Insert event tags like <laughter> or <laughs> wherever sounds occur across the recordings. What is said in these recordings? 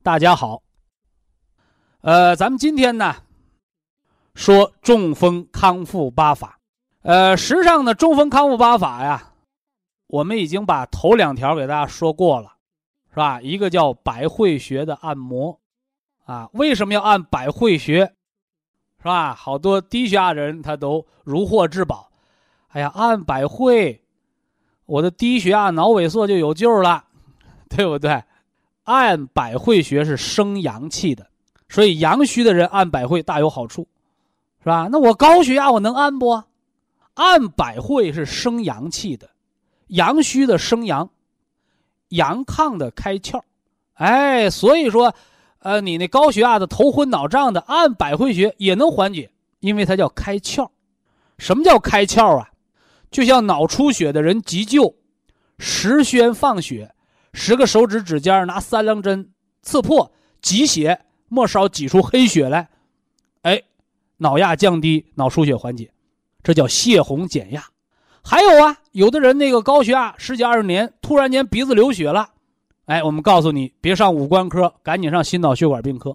大家好，呃，咱们今天呢说中风康复八法，呃，实际上呢，中风康复八法呀，我们已经把头两条给大家说过了，是吧？一个叫百会穴的按摩，啊，为什么要按百会穴，是吧？好多低血压人他都如获至宝，哎呀，按百会，我的低血压、脑萎缩就有救了，对不对？按百会穴是生阳气的，所以阳虚的人按百会大有好处，是吧？那我高血压我能按不？按百会是生阳气的，阳虚的生阳，阳亢的开窍，哎，所以说，呃，你那高血压的头昏脑胀的，按百会穴也能缓解，因为它叫开窍。什么叫开窍啊？就像脑出血的人急救，十宣放血。十个手指指尖拿三棱针刺破，挤血，末梢挤出黑血来，哎，脑压降低，脑出血缓解，这叫泄洪减压。还有啊，有的人那个高血压十几二十年，突然间鼻子流血了，哎，我们告诉你，别上五官科，赶紧上心脑血管病科，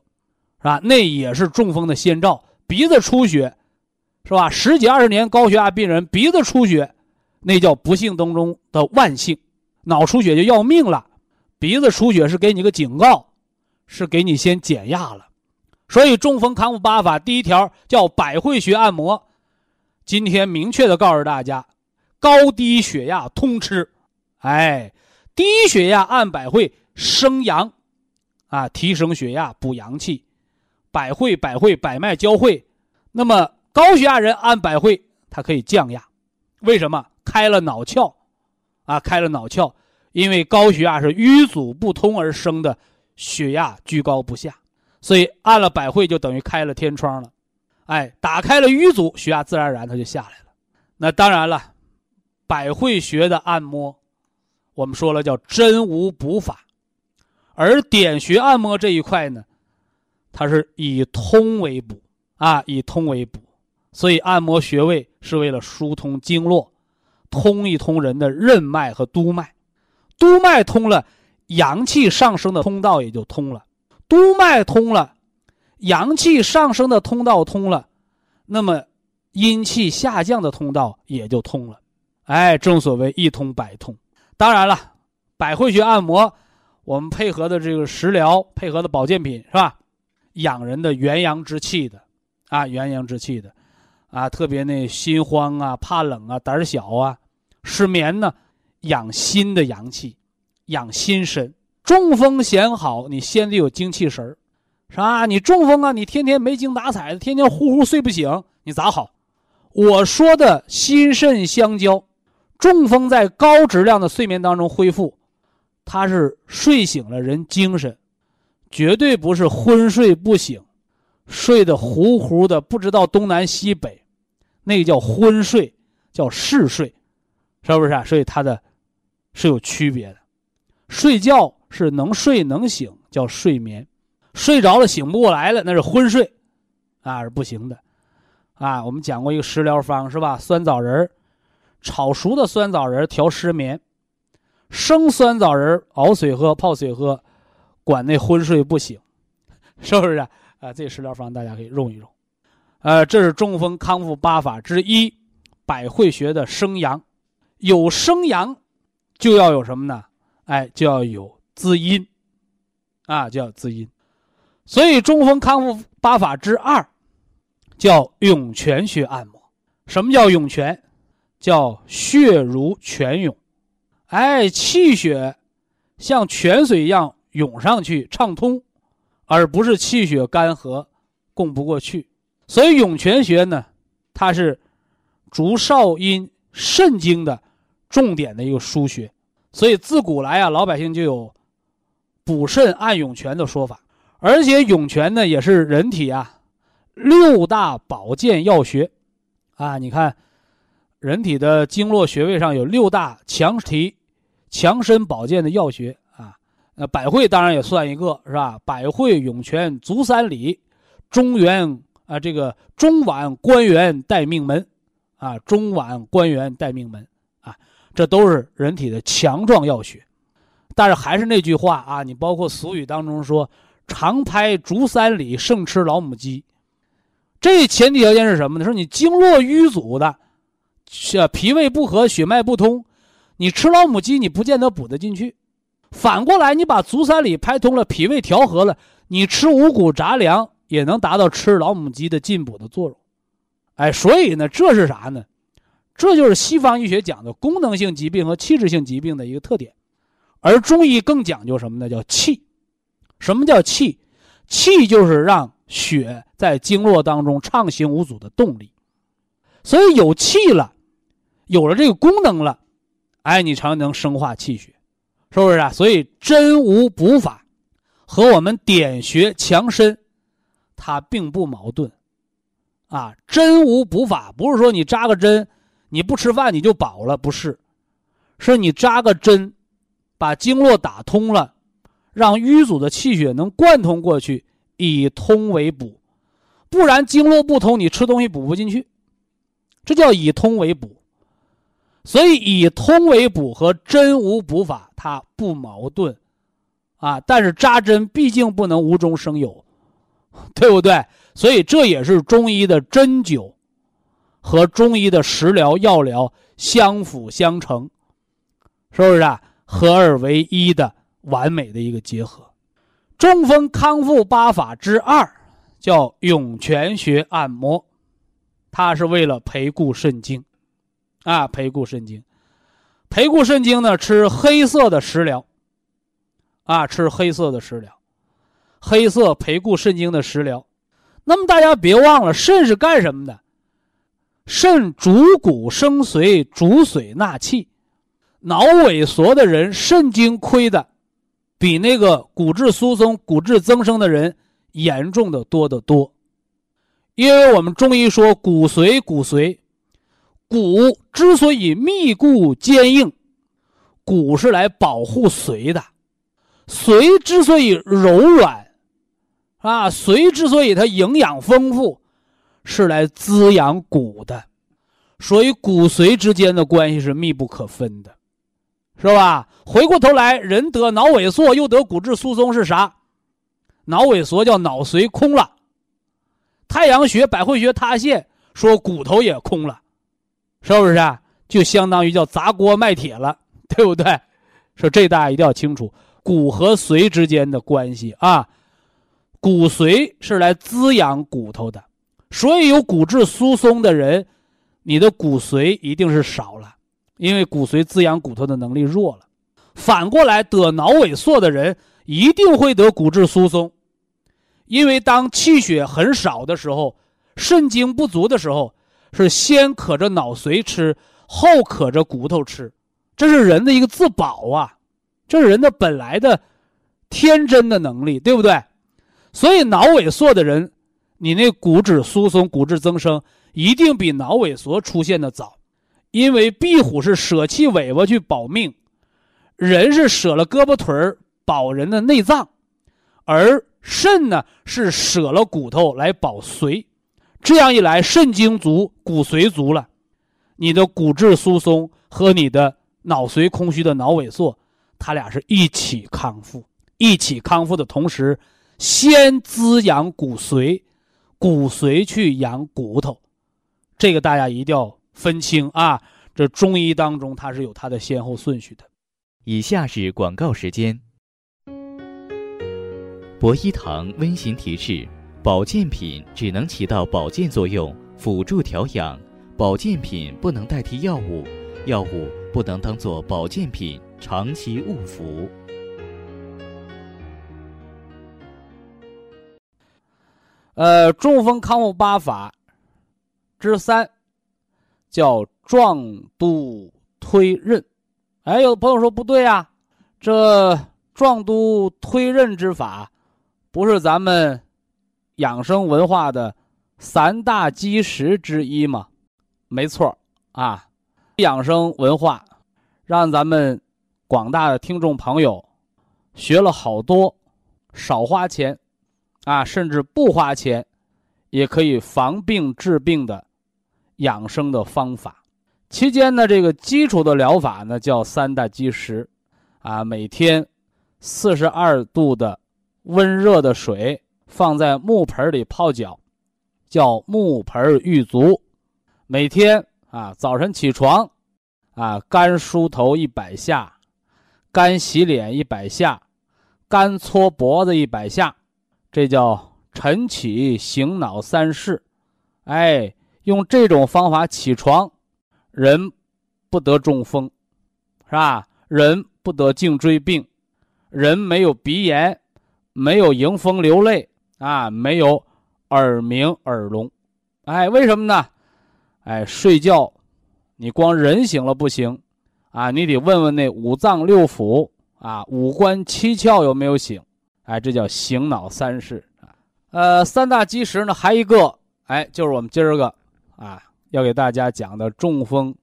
是吧？那也是中风的先兆，鼻子出血，是吧？十几二十年高血压病人鼻子出血，那叫不幸当中的万幸。脑出血就要命了，鼻子出血是给你个警告，是给你先减压了。所以中风康复八法第一条叫百会穴按摩。今天明确的告诉大家，高低血压通吃。哎，低血压按百会生阳，啊，提升血压补阳气。百会百会百脉交汇，那么高血压人按百会，它可以降压。为什么？开了脑窍。啊，开了脑窍，因为高血压是瘀阻不通而生的，血压居高不下，所以按了百会就等于开了天窗了，哎，打开了瘀阻，血压自然而然它就下来了。那当然了，百会穴的按摩，我们说了叫真无补法，而点穴按摩这一块呢，它是以通为补啊，以通为补，所以按摩穴位是为了疏通经络。通一通人的任脉和督脉，督脉通了，阳气上升的通道也就通了；督脉通了，阳气上升的通道通了，那么阴气下降的通道也就通了。哎，正所谓一通百通。当然了，百会穴按摩，我们配合的这个食疗，配合的保健品是吧？养人的元阳之气的，啊，元阳之气的，啊，特别那心慌啊、怕冷啊、胆小啊。失眠呢，养心的阳气，养心神。中风显好，你先得有精气神儿，是吧？你中风啊，你天天没精打采的，天天呼呼睡不醒，你咋好？我说的心肾相交，中风在高质量的睡眠当中恢复，他是睡醒了人精神，绝对不是昏睡不醒，睡得糊糊的不知道东南西北，那个叫昏睡，叫嗜睡。是不是啊？所以它的，是有区别的。睡觉是能睡能醒，叫睡眠；睡着了醒不过来了，那是昏睡，啊是不行的。啊，我们讲过一个食疗方是吧？酸枣仁儿炒熟的酸枣仁儿调失眠，生酸枣仁儿熬水喝、泡水喝，管那昏睡不醒，是不是啊？啊，这食疗方大家可以用一用。呃，这是中风康复八法之一，百会穴的生阳。有生阳，就要有什么呢？哎，就要有滋阴，啊，就要滋阴。所以中风康复八法之二叫涌泉穴按摩。什么叫涌泉？叫血如泉涌，哎，气血像泉水一样涌上去，畅通，而不是气血干涸，供不过去。所以涌泉穴呢，它是足少阴肾经的重点的一个腧穴。所以自古来啊，老百姓就有补肾按涌泉的说法。而且涌泉呢，也是人体啊六大保健药穴啊。你看。人体的经络穴位上有六大强体、强身保健的药穴啊，那，百会当然也算一个，是吧？百会、涌泉、足三里、中原啊，这个中脘、关元、带命门，啊，中脘、关元、带命门，这都是人体的强壮要穴。但是还是那句话啊，你包括俗语当中说“常拍足三里，胜吃老母鸡”，这前提条件是什么呢？说你经络瘀阻的。是脾胃不和，血脉不通，你吃老母鸡，你不见得补得进去。反过来，你把足三里拍通了，脾胃调和了，你吃五谷杂粮也能达到吃老母鸡的进补的作用。哎，所以呢，这是啥呢？这就是西方医学讲的功能性疾病和器质性疾病的一个特点，而中医更讲究什么呢？叫气。什么叫气？气就是让血在经络当中畅行无阻的动力。所以有气了。有了这个功能了，哎，你才能生化气血，是不是啊？所以针无补法和我们点穴强身，它并不矛盾，啊，针无补法不是说你扎个针，你不吃饭你就饱了，不是，是你扎个针，把经络打通了，让瘀阻的气血能贯通过去，以通为补，不然经络不通，你吃东西补不进去，这叫以通为补。所以以通为补和针无补法它不矛盾，啊，但是扎针毕竟不能无中生有，<laughs> 对不对？所以这也是中医的针灸和中医的食疗药疗相辅相成，是不是啊？合二为一的完美的一个结合。中风康复八法之二叫涌泉穴按摩，它是为了培固肾精。啊，培固肾精，培固肾精呢，吃黑色的食疗。啊，吃黑色的食疗，黑色培固肾精的食疗。那么大家别忘了，肾是干什么的？肾主骨生髓，主髓纳气。脑萎缩的人，肾精亏的，比那个骨质疏松、骨质增生的人严重的多得多。因为我们中医说骨髓，骨髓。骨之所以密固坚硬，骨是来保护髓的；髓之所以柔软，啊，髓之所以它营养丰富，是来滋养骨的。所以骨髓之间的关系是密不可分的，是吧？回过头来，人得脑萎缩又得骨质疏松是啥？脑萎缩叫脑髓空了，太阳穴、百会穴塌陷，说骨头也空了。是不是啊？就相当于叫砸锅卖铁了，<laughs> 对不对？说这大家一定要清楚骨和髓之间的关系啊。骨髓是来滋养骨头的，所以有骨质疏松的人，你的骨髓一定是少了，因为骨髓滋养骨头的能力弱了。反过来，得脑萎缩的人一定会得骨质疏松，因为当气血很少的时候，肾精不足的时候。是先可着脑髓吃，后可着骨头吃，这是人的一个自保啊，这是人的本来的天真的能力，对不对？所以脑萎缩的人，你那骨质疏松、骨质增生一定比脑萎缩出现的早，因为壁虎是舍弃尾巴去保命，人是舍了胳膊腿儿保人的内脏，而肾呢是舍了骨头来保髓。这样一来，肾精足，骨髓足了，你的骨质疏松和你的脑髓空虚的脑萎缩，它俩是一起康复。一起康复的同时，先滋养骨髓，骨髓去养骨头，这个大家一定要分清啊！这中医当中它是有它的先后顺序的。以下是广告时间。博医堂温馨提示：保健品只能起到保健作用，辅助调养；保健品不能代替药物，药物不能当做保健品长期误服。呃，中风康复八法之三叫壮督推任。哎，有的朋友说不对呀，这壮督推任之法不是咱们养生文化的三大基石之一吗？没错啊，养生文化让咱们广大的听众朋友学了好多少花钱。啊，甚至不花钱，也可以防病治病的养生的方法。期间呢，这个基础的疗法呢叫三大基石，啊，每天四十二度的温热的水放在木盆里泡脚，叫木盆浴足。每天啊，早晨起床，啊，干梳头一百下，干洗脸一百下，干搓脖子一百下。这叫晨起醒脑三式，哎，用这种方法起床，人不得中风，是吧？人不得颈椎病，人没有鼻炎，没有迎风流泪啊，没有耳鸣耳聋，哎，为什么呢？哎，睡觉，你光人醒了不行，啊，你得问问那五脏六腑啊，五官七窍有没有醒。哎，这叫醒脑三式啊，呃，三大基石呢，还一个，哎，就是我们今儿个啊要给大家讲的中风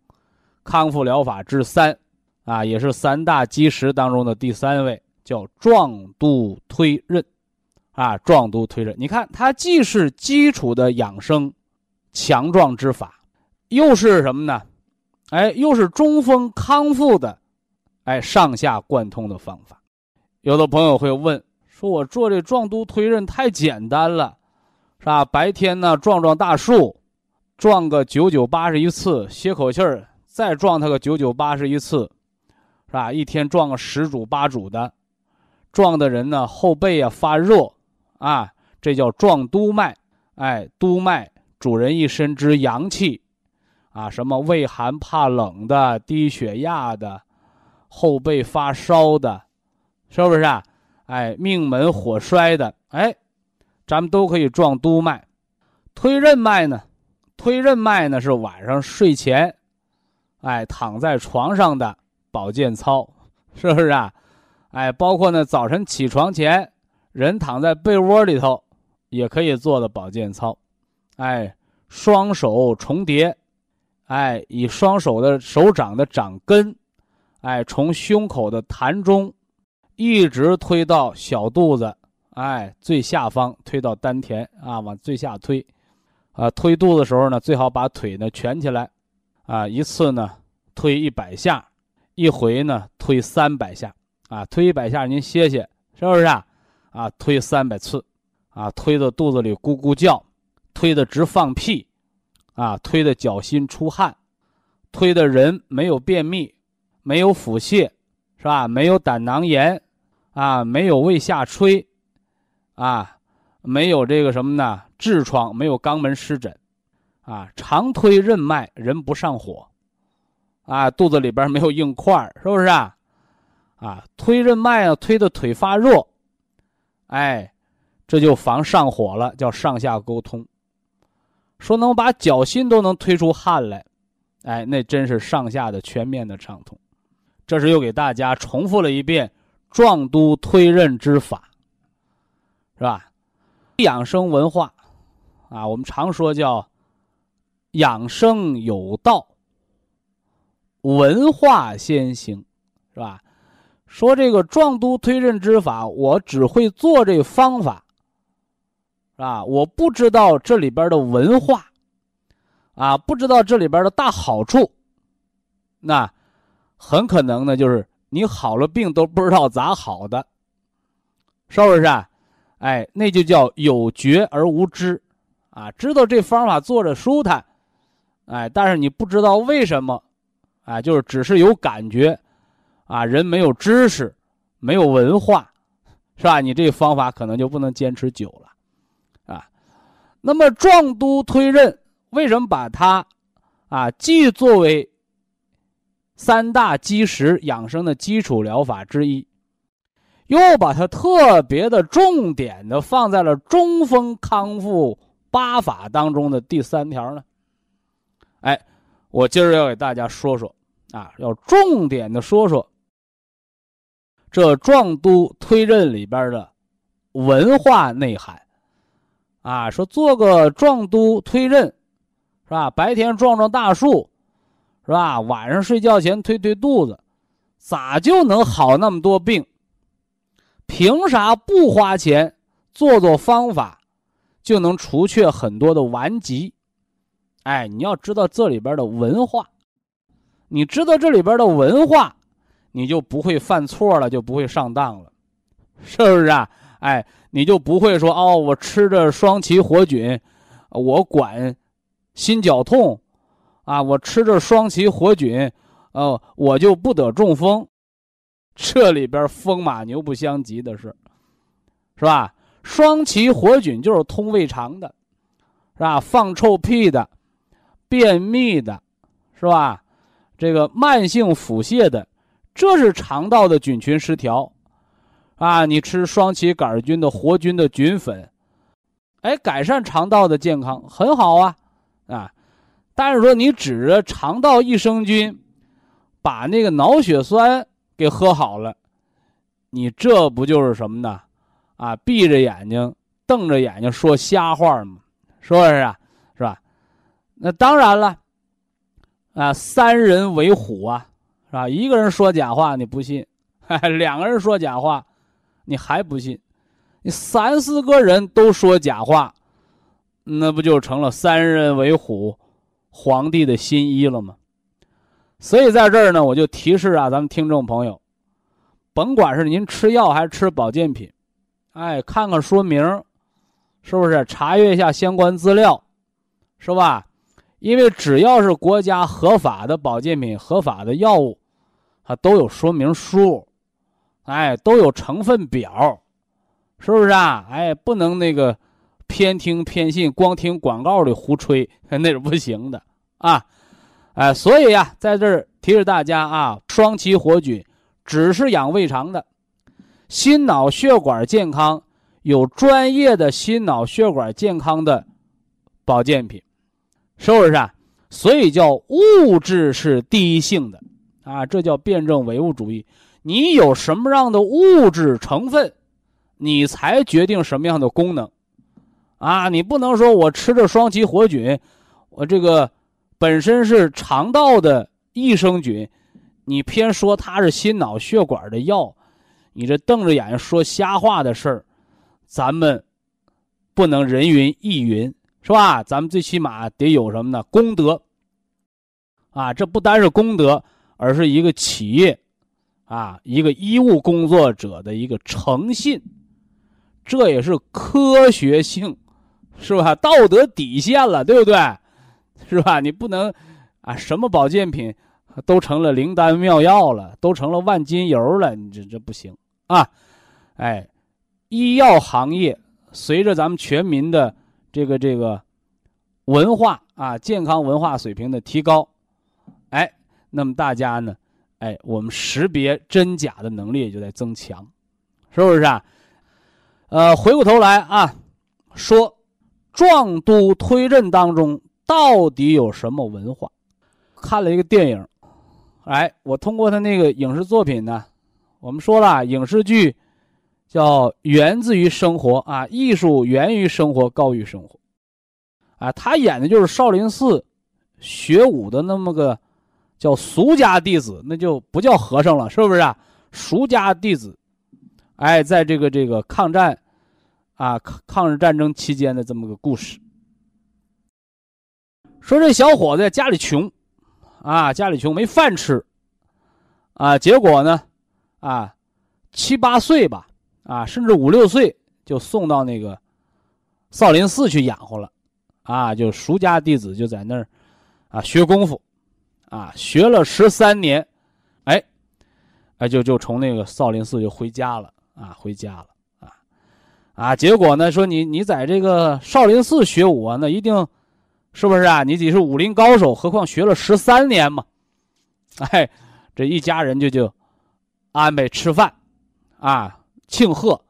康复疗法之三啊，也是三大基石当中的第三位，叫壮督推任啊，壮督推任。你看，它既是基础的养生强壮之法，又是什么呢？哎，又是中风康复的哎上下贯通的方法。有的朋友会问。说我做这壮督推任太简单了，是吧？白天呢撞撞大树，撞个九九八十一次，歇口气儿，再撞它个九九八十一次，是吧？一天撞个十组八组的，撞的人呢后背啊发热，啊，这叫撞督脉。哎，督脉主人一身之阳气，啊，什么畏寒怕冷的、低血压的、后背发烧的，是不是啊？哎，命门火衰的，哎，咱们都可以撞督脉，推任脉呢？推任脉呢是晚上睡前，哎，躺在床上的保健操，是不是啊？哎，包括呢早晨起床前，人躺在被窝里头，也可以做的保健操。哎，双手重叠，哎，以双手的手掌的掌根，哎，从胸口的痰中。一直推到小肚子，哎，最下方推到丹田啊，往最下推，啊，推肚子的时候呢，最好把腿呢蜷起来，啊，一次呢推一百下，一回呢推三百下，啊，推一百下您歇歇，是不是啊？啊，推三百次，啊，推的肚子里咕咕叫，推的直放屁，啊，推的脚心出汗，推的人没有便秘，没有腹泻，是吧？没有胆囊炎。啊，没有胃下垂，啊，没有这个什么呢？痔疮，没有肛门湿疹，啊，常推任脉，人不上火，啊，肚子里边没有硬块是不是啊？啊，推任脉啊，推的腿发热，哎，这就防上火了，叫上下沟通。说能把脚心都能推出汗来，哎，那真是上下的全面的畅通。这是又给大家重复了一遍。壮督推任之法，是吧？养生文化，啊，我们常说叫养生有道，文化先行，是吧？说这个壮督推任之法，我只会做这方法，是吧？我不知道这里边的文化，啊，不知道这里边的大好处，那很可能呢，就是。你好了病都不知道咋好的，是不是啊？哎，那就叫有觉而无知，啊，知道这方法做着舒坦，哎，但是你不知道为什么，啊，就是只是有感觉，啊，人没有知识，没有文化，是吧？你这方法可能就不能坚持久了，啊。那么壮都推任为什么把它啊既作为三大基石养生的基础疗法之一，又把它特别的重点的放在了中风康复八法当中的第三条呢？哎，我今儿要给大家说说啊，要重点的说说这壮都推任里边的文化内涵啊。说做个壮都推任，是吧？白天撞撞大树。是吧？晚上睡觉前推推肚子，咋就能好那么多病？凭啥不花钱做做方法，就能除却很多的顽疾？哎，你要知道这里边的文化，你知道这里边的文化，你就不会犯错了，就不会上当了，是不是啊？哎，你就不会说哦，我吃着双歧活菌，我管心绞痛。啊，我吃着双歧活菌，哦，我就不得中风。这里边风马牛不相及的是，是吧？双歧活菌就是通胃肠的，是吧？放臭屁的，便秘的，是吧？这个慢性腹泻的，这是肠道的菌群失调。啊，你吃双歧杆菌的活菌的菌粉，哎，改善肠道的健康很好啊，啊。但是说你指着肠道益生菌，把那个脑血栓给喝好了，你这不就是什么呢？啊，闭着眼睛瞪着眼睛说瞎话吗？是不是啊？是吧？那当然了，啊，三人为虎啊，是吧？一个人说假话你不信，<laughs> 两个人说假话，你还不信，你三四个人都说假话，那不就成了三人为虎？皇帝的新衣了吗？所以在这儿呢，我就提示啊，咱们听众朋友，甭管是您吃药还是吃保健品，哎，看看说明，是不是？查阅一下相关资料，是吧？因为只要是国家合法的保健品、合法的药物，它都有说明书，哎，都有成分表，是不是啊？哎，不能那个。偏听偏信，光听广告的胡吹，那是不行的啊！哎，所以呀，在这儿提示大家啊，双歧活菌只是养胃肠的，心脑血管健康有专业的心脑血管健康的保健品，是不是啊？所以叫物质是第一性的啊，这叫辩证唯物主义。你有什么样的物质成分，你才决定什么样的功能。啊，你不能说我吃着双歧活菌，我这个本身是肠道的益生菌，你偏说它是心脑血管的药，你这瞪着眼睛说瞎话的事儿，咱们不能人云亦云，是吧？咱们最起码得有什么呢？功德啊，这不单是功德，而是一个企业啊，一个医务工作者的一个诚信，这也是科学性。是吧？道德底线了，对不对？是吧？你不能啊，什么保健品都成了灵丹妙药了，都成了万金油了，你这这不行啊！哎，医药行业随着咱们全民的这个这个文化啊，健康文化水平的提高，哎，那么大家呢，哎，我们识别真假的能力也就在增强，是不是啊？呃，回过头来啊，说。壮都推任当中到底有什么文化？看了一个电影，哎，我通过他那个影视作品呢，我们说了，影视剧叫源自于生活啊，艺术源于生活，高于生活，啊，他演的就是少林寺学武的那么个叫俗家弟子，那就不叫和尚了，是不是啊？俗家弟子，哎，在这个这个抗战。啊，抗抗日战争期间的这么个故事，说这小伙子家里穷，啊，家里穷没饭吃，啊，结果呢，啊，七八岁吧，啊，甚至五六岁就送到那个少林寺去养活了，啊，就俗家弟子就在那儿，啊，学功夫，啊，学了十三年，哎，哎，就就从那个少林寺就回家了，啊，回家了。啊，结果呢说你你在这个少林寺学武啊，那一定是不是啊？你得是武林高手，何况学了十三年嘛。哎，这一家人就就安排吃饭啊，庆贺，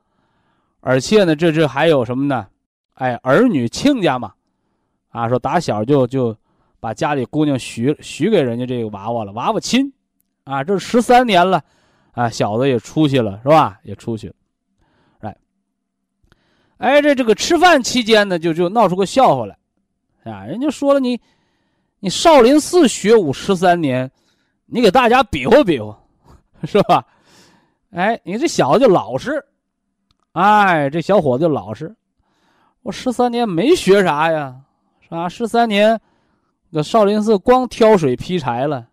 而且呢，这这还有什么呢？哎，儿女亲家嘛，啊，说打小就就把家里姑娘许许给人家这个娃娃了，娃娃亲，啊，这十三年了，啊，小子也出去了，是吧？也出去了，哎，这这个吃饭期间呢，就就闹出个笑话来，啊，人家说了你，你少林寺学武十三年。你给大家比划比划，<laughs> 是吧？哎，你这小子就老实，哎，这小伙子就老实。我十三年没学啥呀，是吧？十三年，搁少林寺光挑水劈柴了，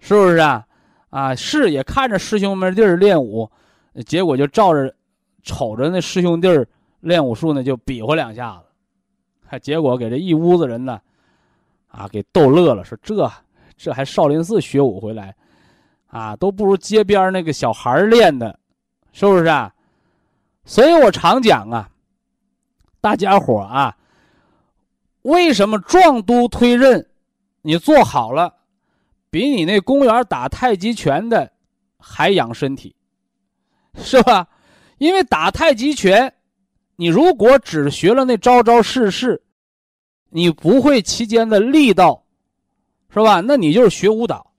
是不是啊？啊，是也看着师兄们弟儿练武，结果就照着瞅着那师兄弟儿练武术呢，就比划两下子，还结果给这一屋子人呢，啊，给逗乐了，说这。这还少林寺学武回来，啊，都不如街边那个小孩练的，是不是啊？所以我常讲啊，大家伙啊，为什么壮都推刃，你做好了，比你那公园打太极拳的还养身体，是吧？因为打太极拳，你如果只学了那招招式式，你不会期间的力道。是吧？那你就是学舞蹈，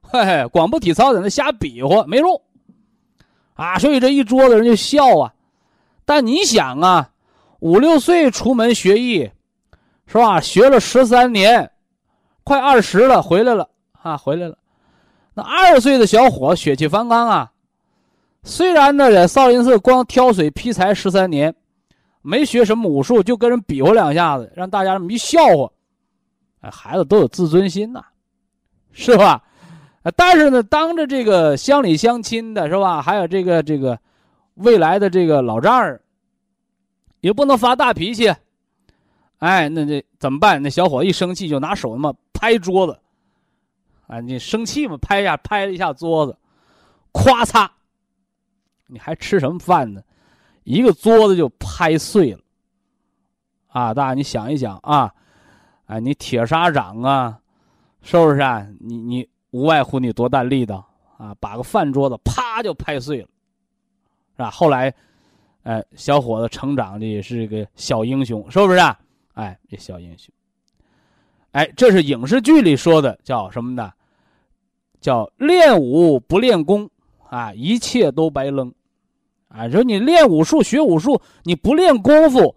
嘿嘿，光不体操在那瞎比划没用，啊！所以这一桌子人就笑啊。但你想啊，五六岁出门学艺，是吧？学了十三年，快二十了，回来了啊，回来了。那二十岁的小伙血气方刚啊，虽然呢在少林寺光挑水劈柴十三年，没学什么武术，就跟人比划两下子，让大家这么一笑话。哎，孩子都有自尊心呐，是吧？但是呢，当着这个乡里乡亲的是吧？还有这个这个未来的这个老丈人，也不能发大脾气。哎，那这怎么办？那小伙一生气就拿手那么拍桌子，啊，你生气嘛？拍一下，拍了一下桌子，咵嚓！你还吃什么饭呢？一个桌子就拍碎了。啊，大家你想一想啊。哎，你铁砂掌啊，是不是啊？你你无外乎你多大力道啊？把个饭桌子啪就拍碎了，是吧？后来，哎，小伙子成长的也是个小英雄，是不是啊？哎，这小英雄。哎，这是影视剧里说的，叫什么呢？叫练武不练功啊，一切都白扔。啊，说你练武术、学武术，你不练功夫。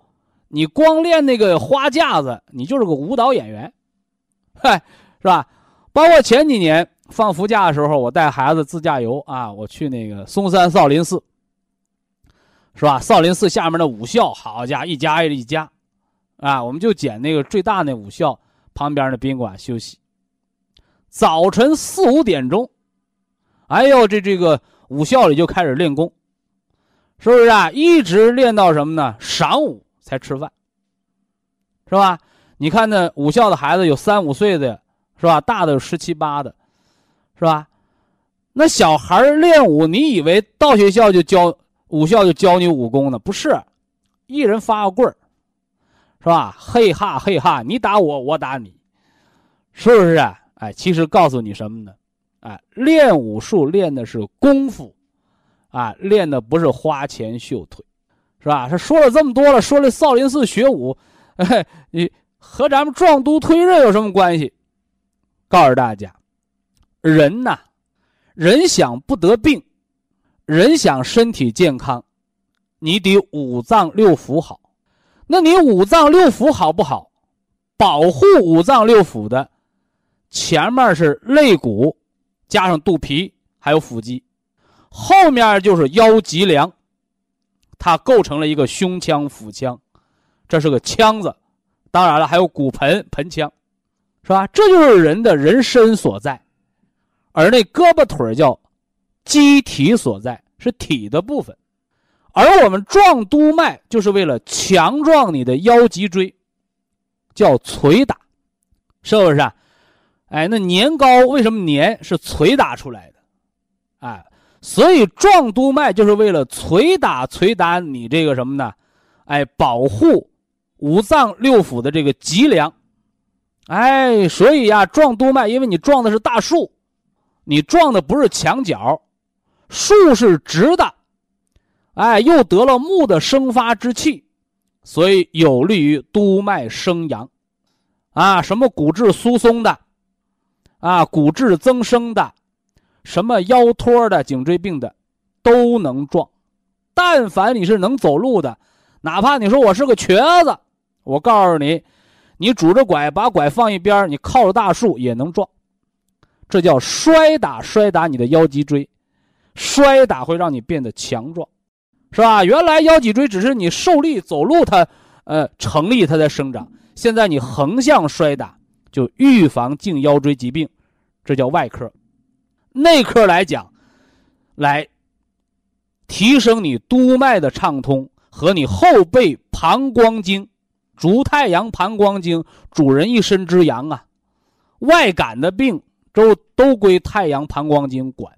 你光练那个花架子，你就是个舞蹈演员，嗨，是吧？包括前几年放暑假的时候，我带孩子自驾游啊，我去那个嵩山少林寺，是吧？少林寺下面的武校，好家伙，一家挨着一家，啊，我们就捡那个最大那武校旁边的宾馆休息。早晨四五点钟，哎呦，这这个武校里就开始练功，是不是啊？一直练到什么呢？晌午。才吃饭，是吧？你看那武校的孩子有三五岁的，是吧？大的有十七八的，是吧？那小孩练武，你以为到学校就教武校就教你武功呢？不是，一人发个棍儿，是吧？嘿哈嘿哈，你打我，我打你，是不是啊？哎，其实告诉你什么呢？哎，练武术练的是功夫，啊，练的不是花拳绣腿。是吧？他说了这么多了，说了少林寺学武，哎，你和咱们壮都推热有什么关系？告诉大家，人呐，人想不得病，人想身体健康，你得五脏六腑好。那你五脏六腑好不好？保护五脏六腑的，前面是肋骨，加上肚皮，还有腹肌，后面就是腰脊梁。它构成了一个胸腔、腹腔，这是个腔子，当然了，还有骨盆、盆腔，是吧？这就是人的人身所在，而那胳膊腿叫机体所在，是体的部分，而我们壮督脉就是为了强壮你的腰脊椎，叫捶打，是不是？啊？哎，那年糕为什么年是捶打出来的？哎，所以壮督脉就是为了捶打捶打你这个什么呢？哎，保护五脏六腑的这个脊梁。哎，所以呀，壮督脉，因为你撞的是大树，你撞的不是墙角，树是直的，哎，又得了木的生发之气，所以有利于督脉生阳。啊，什么骨质疏松的，啊，骨质增生的，什么腰托的、颈椎病的，都能撞。但凡你是能走路的，哪怕你说我是个瘸子，我告诉你。你拄着拐，把拐放一边，你靠着大树也能撞，这叫摔打，摔打你的腰脊椎，摔打会让你变得强壮，是吧？原来腰脊椎只是你受力走路它，呃，成立它在生长，现在你横向摔打就预防颈腰椎疾病，这叫外科。内科来讲，来提升你督脉的畅通和你后背膀胱经。足太阳膀胱经，主人一身之阳啊，外感的病都都归太阳膀胱经管，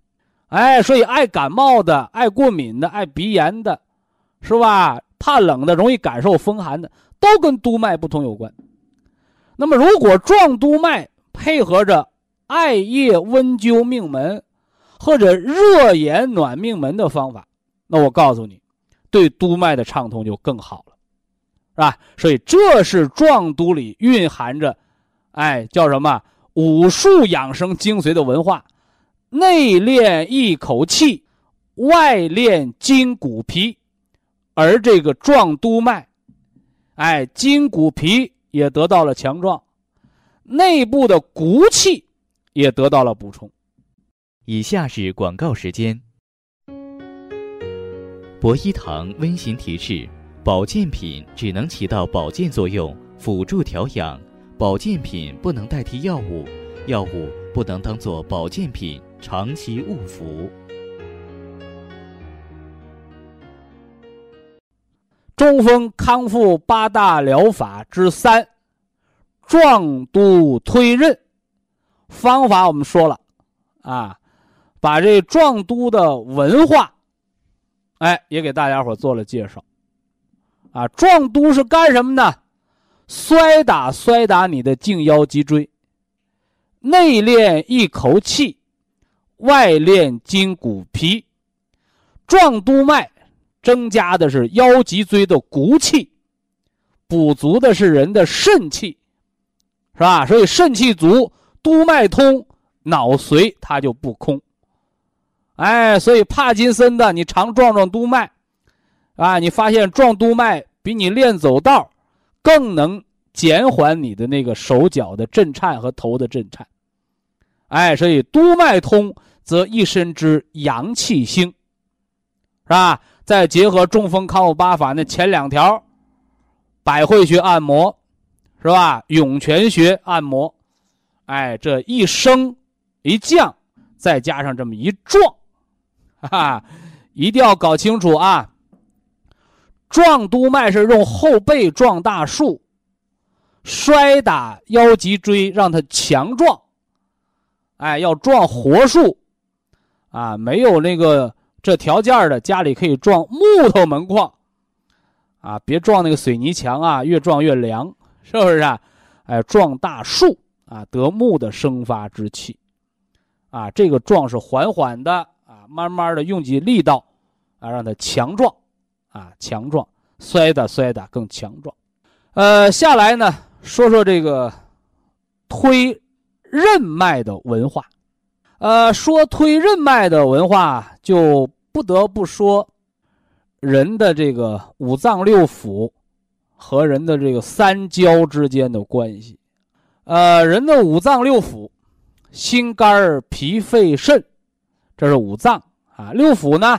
哎，所以爱感冒的、爱过敏的、爱鼻炎的，是吧？怕冷的、容易感受风寒的，都跟督脉不通有关。那么，如果壮督脉配合着艾叶温灸命门，或者热炎暖命门的方法，那我告诉你，对督脉的畅通就更好了。是吧？所以这是壮督里蕴含着，哎，叫什么武术养生精髓的文化，内练一口气，外练筋骨皮，而这个壮督脉，哎，筋骨皮也得到了强壮，内部的骨气也得到了补充。以下是广告时间。博一堂温馨提示。保健品只能起到保健作用，辅助调养。保健品不能代替药物，药物不能当做保健品长期误服。中风康复八大疗法之三，壮督推任。方法我们说了，啊，把这壮都的文化，哎，也给大家伙做了介绍。啊，壮都是干什么呢？摔打摔打你的颈腰脊椎，内练一口气，外练筋骨皮。壮督脉增加的是腰脊椎的骨气，补足的是人的肾气，是吧？所以肾气足，督脉通，脑髓它就不空。哎，所以帕金森的，你常壮壮督脉。啊，你发现壮督脉比你练走道更能减缓你的那个手脚的震颤和头的震颤，哎，所以督脉通则一身之阳气兴，是吧？再结合中风康复八法那前两条，百会穴按摩，是吧？涌泉穴按摩，哎，这一升一降，再加上这么一壮，哈哈，一定要搞清楚啊！壮督脉是用后背壮大树，摔打腰脊椎让它强壮。哎，要壮活树，啊，没有那个这条件的家里可以撞木头门框，啊，别撞那个水泥墙啊，越撞越凉，是不是啊？哎，壮大树啊，得木的生发之气，啊，这个壮是缓缓的啊，慢慢的用尽力道，啊，让它强壮。啊，强壮，摔打摔打更强壮。呃，下来呢，说说这个推任脉的文化。呃，说推任脉的文化，就不得不说人的这个五脏六腑和人的这个三焦之间的关系。呃，人的五脏六腑，心肝脾肺肾，这是五脏啊。六腑呢，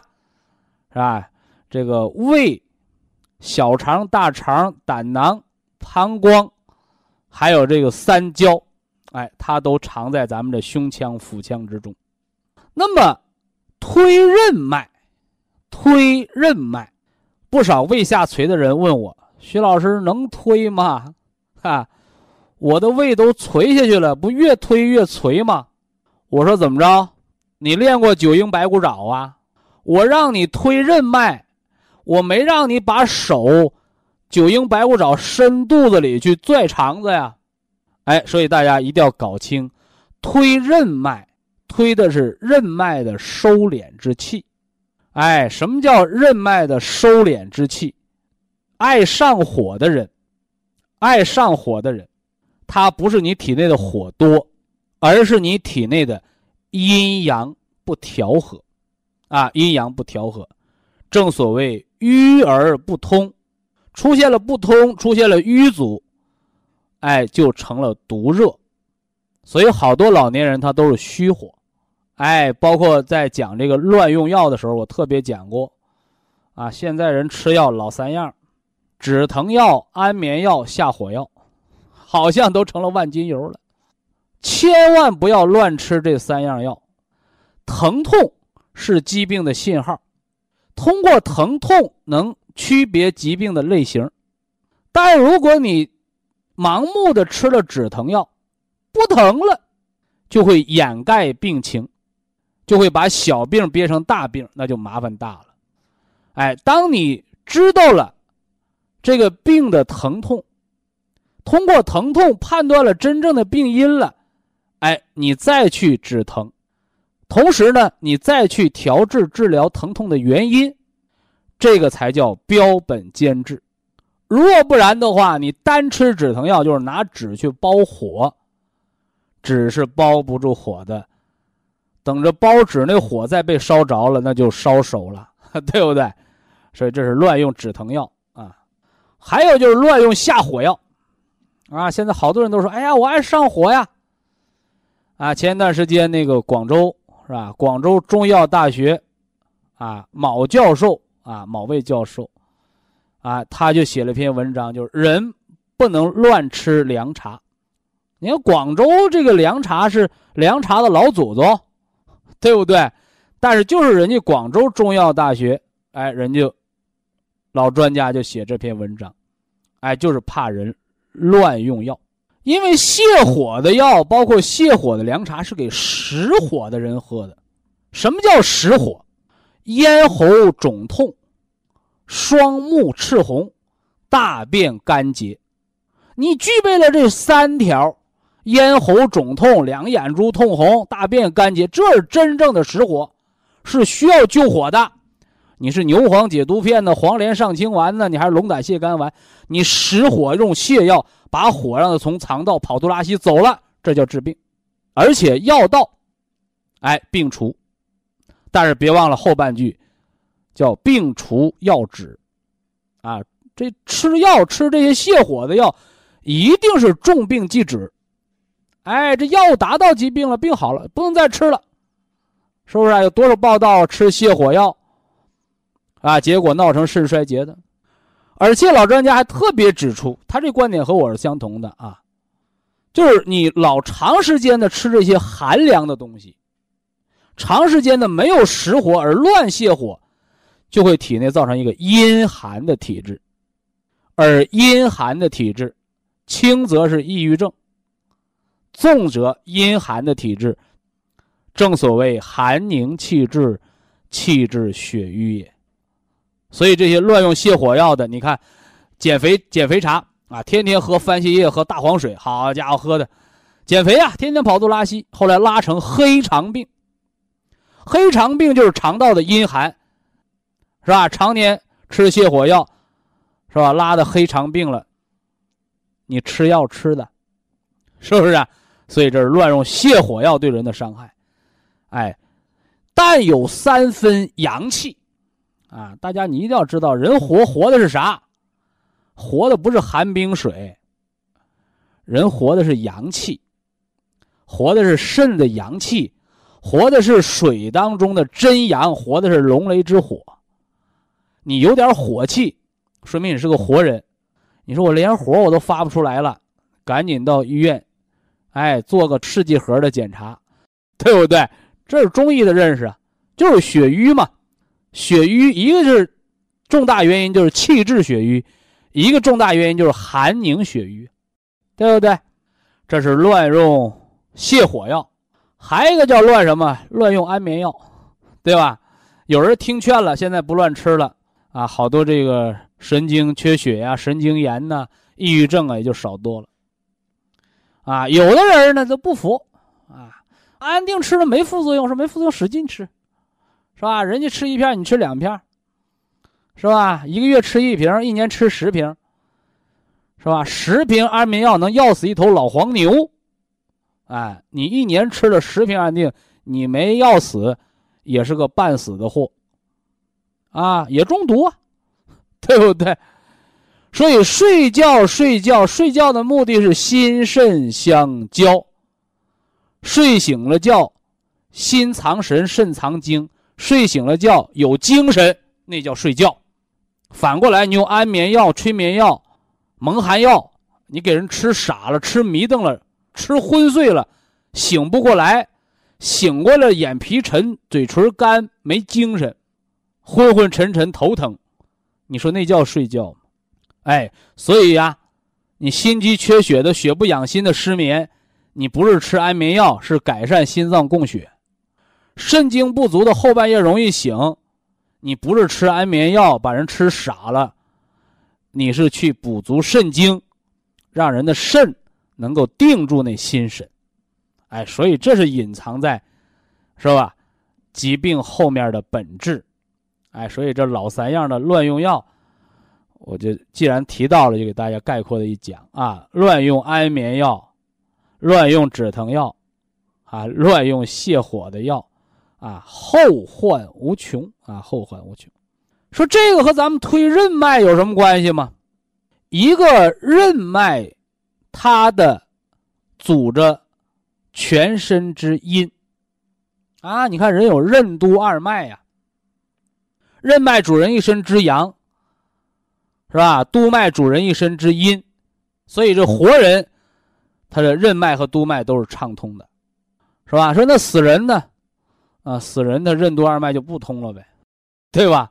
是吧？这个胃、小肠、大肠、胆囊、膀胱，还有这个三焦，哎，它都藏在咱们的胸腔、腹腔之中。那么，推任脉，推任脉，不少胃下垂的人问我：“徐老师能推吗？”哈，我的胃都垂下去了，不越推越垂吗？我说怎么着？你练过九阴白骨爪啊？我让你推任脉，我没让你把手九阴白骨爪伸肚子里去拽肠子呀。哎，所以大家一定要搞清，推任脉，推的是任脉的收敛之气。哎，什么叫任脉的收敛之气？爱上火的人，爱上火的人，它不是你体内的火多，而是你体内的阴阳不调和，啊，阴阳不调和，正所谓瘀而不通，出现了不通，出现了瘀阻，哎，就成了毒热，所以好多老年人他都是虚火。哎，包括在讲这个乱用药的时候，我特别讲过，啊，现在人吃药老三样，止疼药、安眠药、下火药，好像都成了万金油了。千万不要乱吃这三样药。疼痛是疾病的信号，通过疼痛能区别疾病的类型，但如果你盲目的吃了止疼药，不疼了，就会掩盖病情。就会把小病憋成大病，那就麻烦大了。哎，当你知道了这个病的疼痛，通过疼痛判断了真正的病因了，哎，你再去止疼，同时呢，你再去调治治疗疼痛的原因，这个才叫标本兼治。若不然的话，你单吃止疼药就是拿纸去包火，纸是包不住火的。等着包纸那火再被烧着了，那就烧熟了，<laughs> 对不对？所以这是乱用止疼药啊。还有就是乱用下火药啊。现在好多人都说：“哎呀，我爱上火呀。”啊，前一段时间那个广州是吧？广州中医药大学啊，某教授啊，某位教授啊，他就写了篇文章，就是人不能乱吃凉茶。你看广州这个凉茶是凉茶的老祖宗。对不对？但是就是人家广州中药大学，哎，人家老专家就写这篇文章，哎，就是怕人乱用药，因为泻火的药，包括泻火的凉茶，是给实火的人喝的。什么叫实火？咽喉肿痛，双目赤红，大便干结。你具备了这三条。咽喉肿痛，两眼珠痛红，大便干结，这是真正的实火，是需要救火的。你是牛黄解毒片呢，黄连上清丸呢，你还是龙胆泻肝丸？你实火用泻药，把火让它从肠道跑肚拉稀走了，这叫治病。而且药到，哎，病除。但是别忘了后半句，叫病除药止。啊，这吃药吃这些泻火的药，一定是重病即止。哎，这药达到疾病了，病好了，不能再吃了，是不是啊？有多少报道吃泻火药，啊，结果闹成肾衰竭的？而且老专家还特别指出，他这观点和我是相同的啊，就是你老长时间的吃这些寒凉的东西，长时间的没有实火而乱泻火，就会体内造成一个阴寒的体质，而阴寒的体质，轻则是抑郁症。重则阴寒的体质，正所谓寒凝气滞，气滞血瘀也。所以这些乱用泻火药的，你看，减肥减肥茶啊，天天喝番泻叶和大黄水，好家伙喝的，减肥啊，天天跑肚拉稀，后来拉成黑肠病。黑肠病就是肠道的阴寒，是吧？常年吃泻火药，是吧？拉的黑肠病了，你吃药吃的，是不是啊？所以这是乱用泻火药对人的伤害，哎，但有三分阳气，啊，大家你一定要知道，人活活的是啥？活的不是寒冰水，人活的是阳气，活的是肾的阳气，活的是水当中的真阳，活的是龙雷之火。你有点火气，说明你是个活人。你说我连火我都发不出来了，赶紧到医院。哎，做个试剂盒的检查，对不对？这是中医的认识，就是血瘀嘛。血瘀一个是重大原因，就是气滞血瘀；一个重大原因就是寒凝血瘀，对不对？这是乱用泻火药，还一个叫乱什么？乱用安眠药，对吧？有人听劝了，现在不乱吃了啊，好多这个神经缺血呀、神经炎呐、抑郁症啊，也就少多了。啊，有的人呢就不服啊，安定吃了没副作用，说没副作用使劲吃，是吧？人家吃一片，你吃两片，是吧？一个月吃一瓶，一年吃十瓶，是吧？十瓶安眠药能药死一头老黄牛，哎，你一年吃了十瓶安定，你没药死，也是个半死的货，啊，也中毒啊，<laughs> 对不对？所以睡觉睡觉睡觉的目的是心肾相交。睡醒了觉，心藏神，肾藏精。睡醒了觉有精神，那叫睡觉。反过来，你用安眠药、催眠药、蒙汗药，你给人吃傻了、吃迷瞪了、吃昏睡了，醒不过来，醒过来眼皮沉、嘴唇干、没精神，昏昏沉沉、头疼，你说那叫睡觉吗？哎，所以呀，你心肌缺血的、血不养心的失眠，你不是吃安眠药，是改善心脏供血；肾精不足的后半夜容易醒，你不是吃安眠药把人吃傻了，你是去补足肾精，让人的肾能够定住那心神。哎，所以这是隐藏在，是吧？疾病后面的本质。哎，所以这老三样的乱用药。我就既然提到了，就给大家概括的一讲啊，乱用安眠药，乱用止疼药，啊，乱用泻火的药，啊，后患无穷啊，后患无穷。说这个和咱们推任脉有什么关系吗？一个任脉，它的主着全身之阴，啊，你看人有任督二脉呀，任脉主人一身之阳。是吧？督脉主人一身之阴，所以这活人，他的任脉和督脉都是畅通的，是吧？说那死人呢？啊，死人的任督二脉就不通了呗，对吧？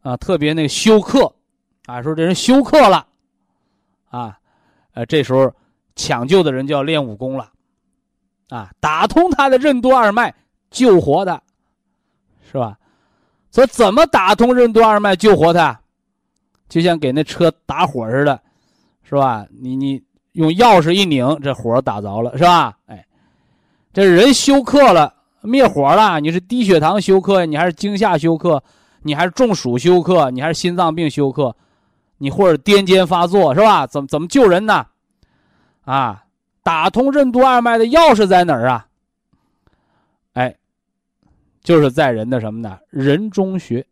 啊，特别那个休克，啊，说这人休克了，啊，呃，这时候抢救的人就要练武功了，啊，打通他的任督二脉，救活他，是吧？所以怎么打通任督二脉救活他？就像给那车打火似的，是吧？你你用钥匙一拧，这火打着了，是吧？哎，这人休克了，灭火了。你是低血糖休克，你还是惊吓休克，你还是中暑休克，你还是心脏病休克，你或者癫痫发作，是吧？怎么怎么救人呢？啊，打通任督二脉的钥匙在哪儿啊？哎，就是在人的什么呢？人中穴。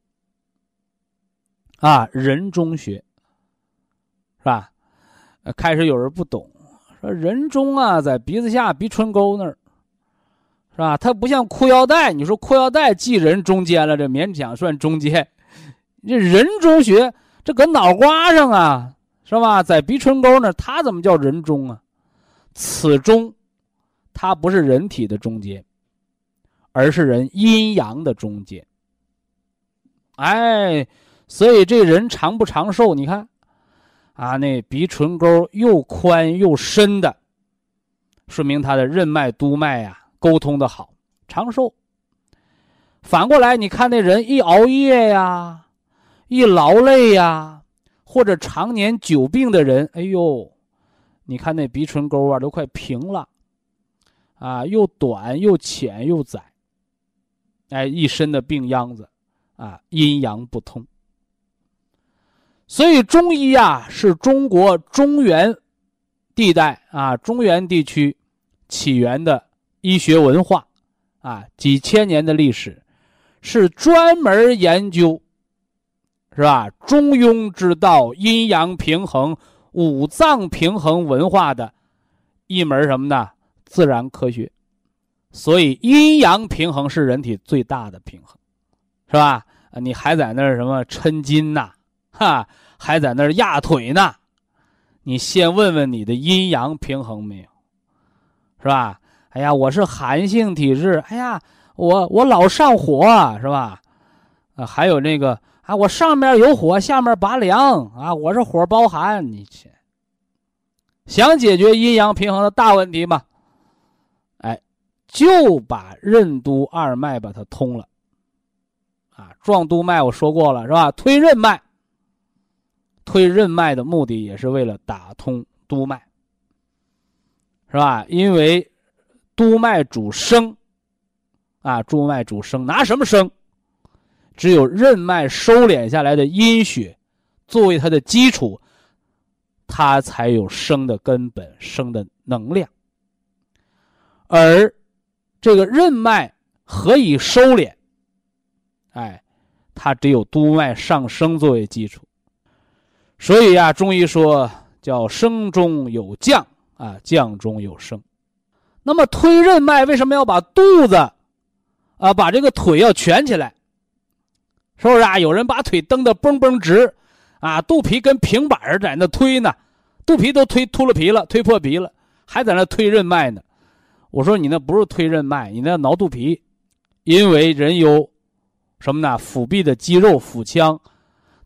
啊，人中穴，是吧？开始有人不懂，说人中啊，在鼻子下鼻唇沟那儿，是吧？它不像裤腰带，你说裤腰带系人中间了，这勉强算中间。这人中穴，这搁脑瓜上啊，是吧？在鼻唇沟那儿，它怎么叫人中啊？此中，它不是人体的中间，而是人阴阳的中间。哎。所以这人长不长寿？你看，啊，那鼻唇沟又宽又深的，说明他的任脉督脉呀沟通的好，长寿。反过来，你看那人一熬夜呀，一劳累呀，或者常年久病的人，哎呦，你看那鼻唇沟啊都快平了，啊，又短又浅又窄，哎，一身的病秧子，啊，阴阳不通。所以中医啊，是中国中原地带啊，中原地区起源的医学文化啊，几千年的历史，是专门研究，是吧？中庸之道、阴阳平衡、五脏平衡文化的一门什么呢？自然科学。所以阴阳平衡是人体最大的平衡，是吧？你还在那儿什么抻筋呐？哈，还在那儿压腿呢，你先问问你的阴阳平衡没有，是吧？哎呀，我是寒性体质，哎呀，我我老上火，是吧？啊，还有那个啊，我上面有火，下面拔凉啊，我是火包寒，你去想解决阴阳平衡的大问题吗？哎，就把任督二脉把它通了，啊，壮督脉我说过了是吧？推任脉，推任脉的目的也是为了打通督脉，是吧？因为督脉主升，啊，督脉主升，拿什么升？只有任脉收敛下来的阴血作为它的基础，它才有生的根本、生的能量。而这个任脉何以收敛？哎，它只有督脉上升作为基础。所以呀，中医说叫升中有降啊，降中有升。那么推任脉为什么要把肚子啊，把这个腿要蜷起来？是不是啊？有人把腿蹬得绷绷直，啊，肚皮跟平板儿在那推呢，肚皮都推秃了皮了，推破皮了，还在那推任脉呢。我说你那不是推任脉，你那挠肚皮，因为人有什么呢？腹壁的肌肉腹腔，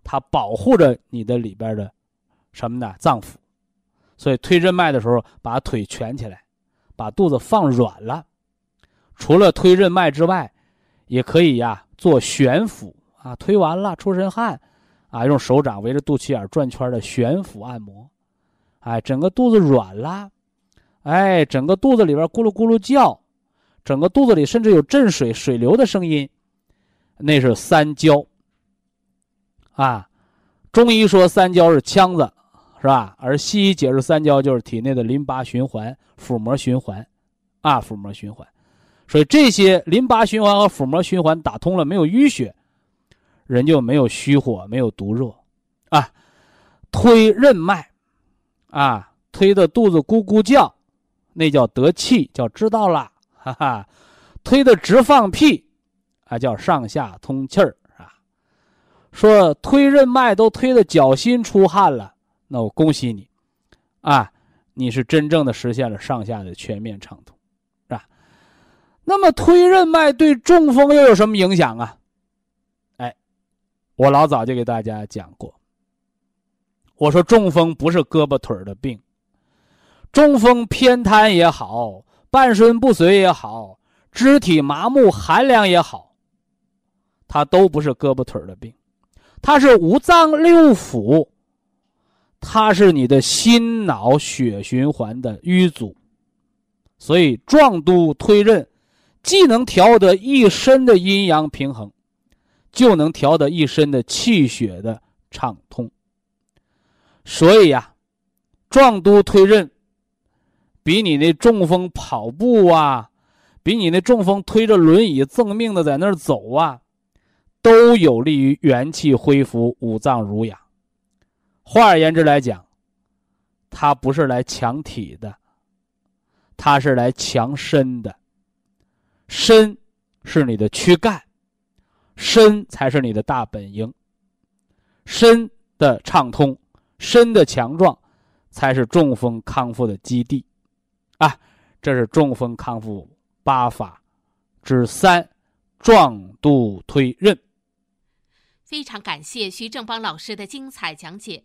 它保护着你的里边的什么呢？脏腑，所以推任脉的时候，把腿蜷起来，把肚子放软了。除了推任脉之外，也可以呀做悬腹。啊，推完了出身汗，啊，用手掌围着肚脐眼转圈的悬腹按摩，哎，整个肚子软了，哎，整个肚子里边咕噜咕噜叫，整个肚子里甚至有震水水流的声音，那是三焦。啊，中医说三焦是腔子，是吧？而西医解释三焦就是体内的淋巴循环、腹膜循环，啊，腹膜循环。所以这些淋巴循环和腹膜循环打通了，没有淤血。人就没有虚火，没有毒热，啊，推任脉，啊，推的肚子咕咕叫，那叫得气，叫知道了，哈哈，推的直放屁，啊，叫上下通气儿啊。说推任脉都推的脚心出汗了，那我恭喜你，啊，你是真正的实现了上下的全面畅通，是吧？那么推任脉对中风又有什么影响啊？哎我老早就给大家讲过，我说中风不是胳膊腿的病，中风偏瘫也好，半身不遂也好，肢体麻木寒凉也好，它都不是胳膊腿的病，它是五脏六腑，它是你的心脑血循环的淤阻，所以壮督推任，既能调得一身的阴阳平衡。就能调得一身的气血的畅通。所以呀，壮督推任，比你那中风跑步啊，比你那中风推着轮椅赠命的在那儿走啊，都有利于元气恢复、五脏濡养。换而言之来讲，它不是来强体的，它是来强身的。身是你的躯干。身才是你的大本营，身的畅通，身的强壮，才是中风康复的基地，啊，这是中风康复八法之三，壮度推任。非常感谢徐正邦老师的精彩讲解，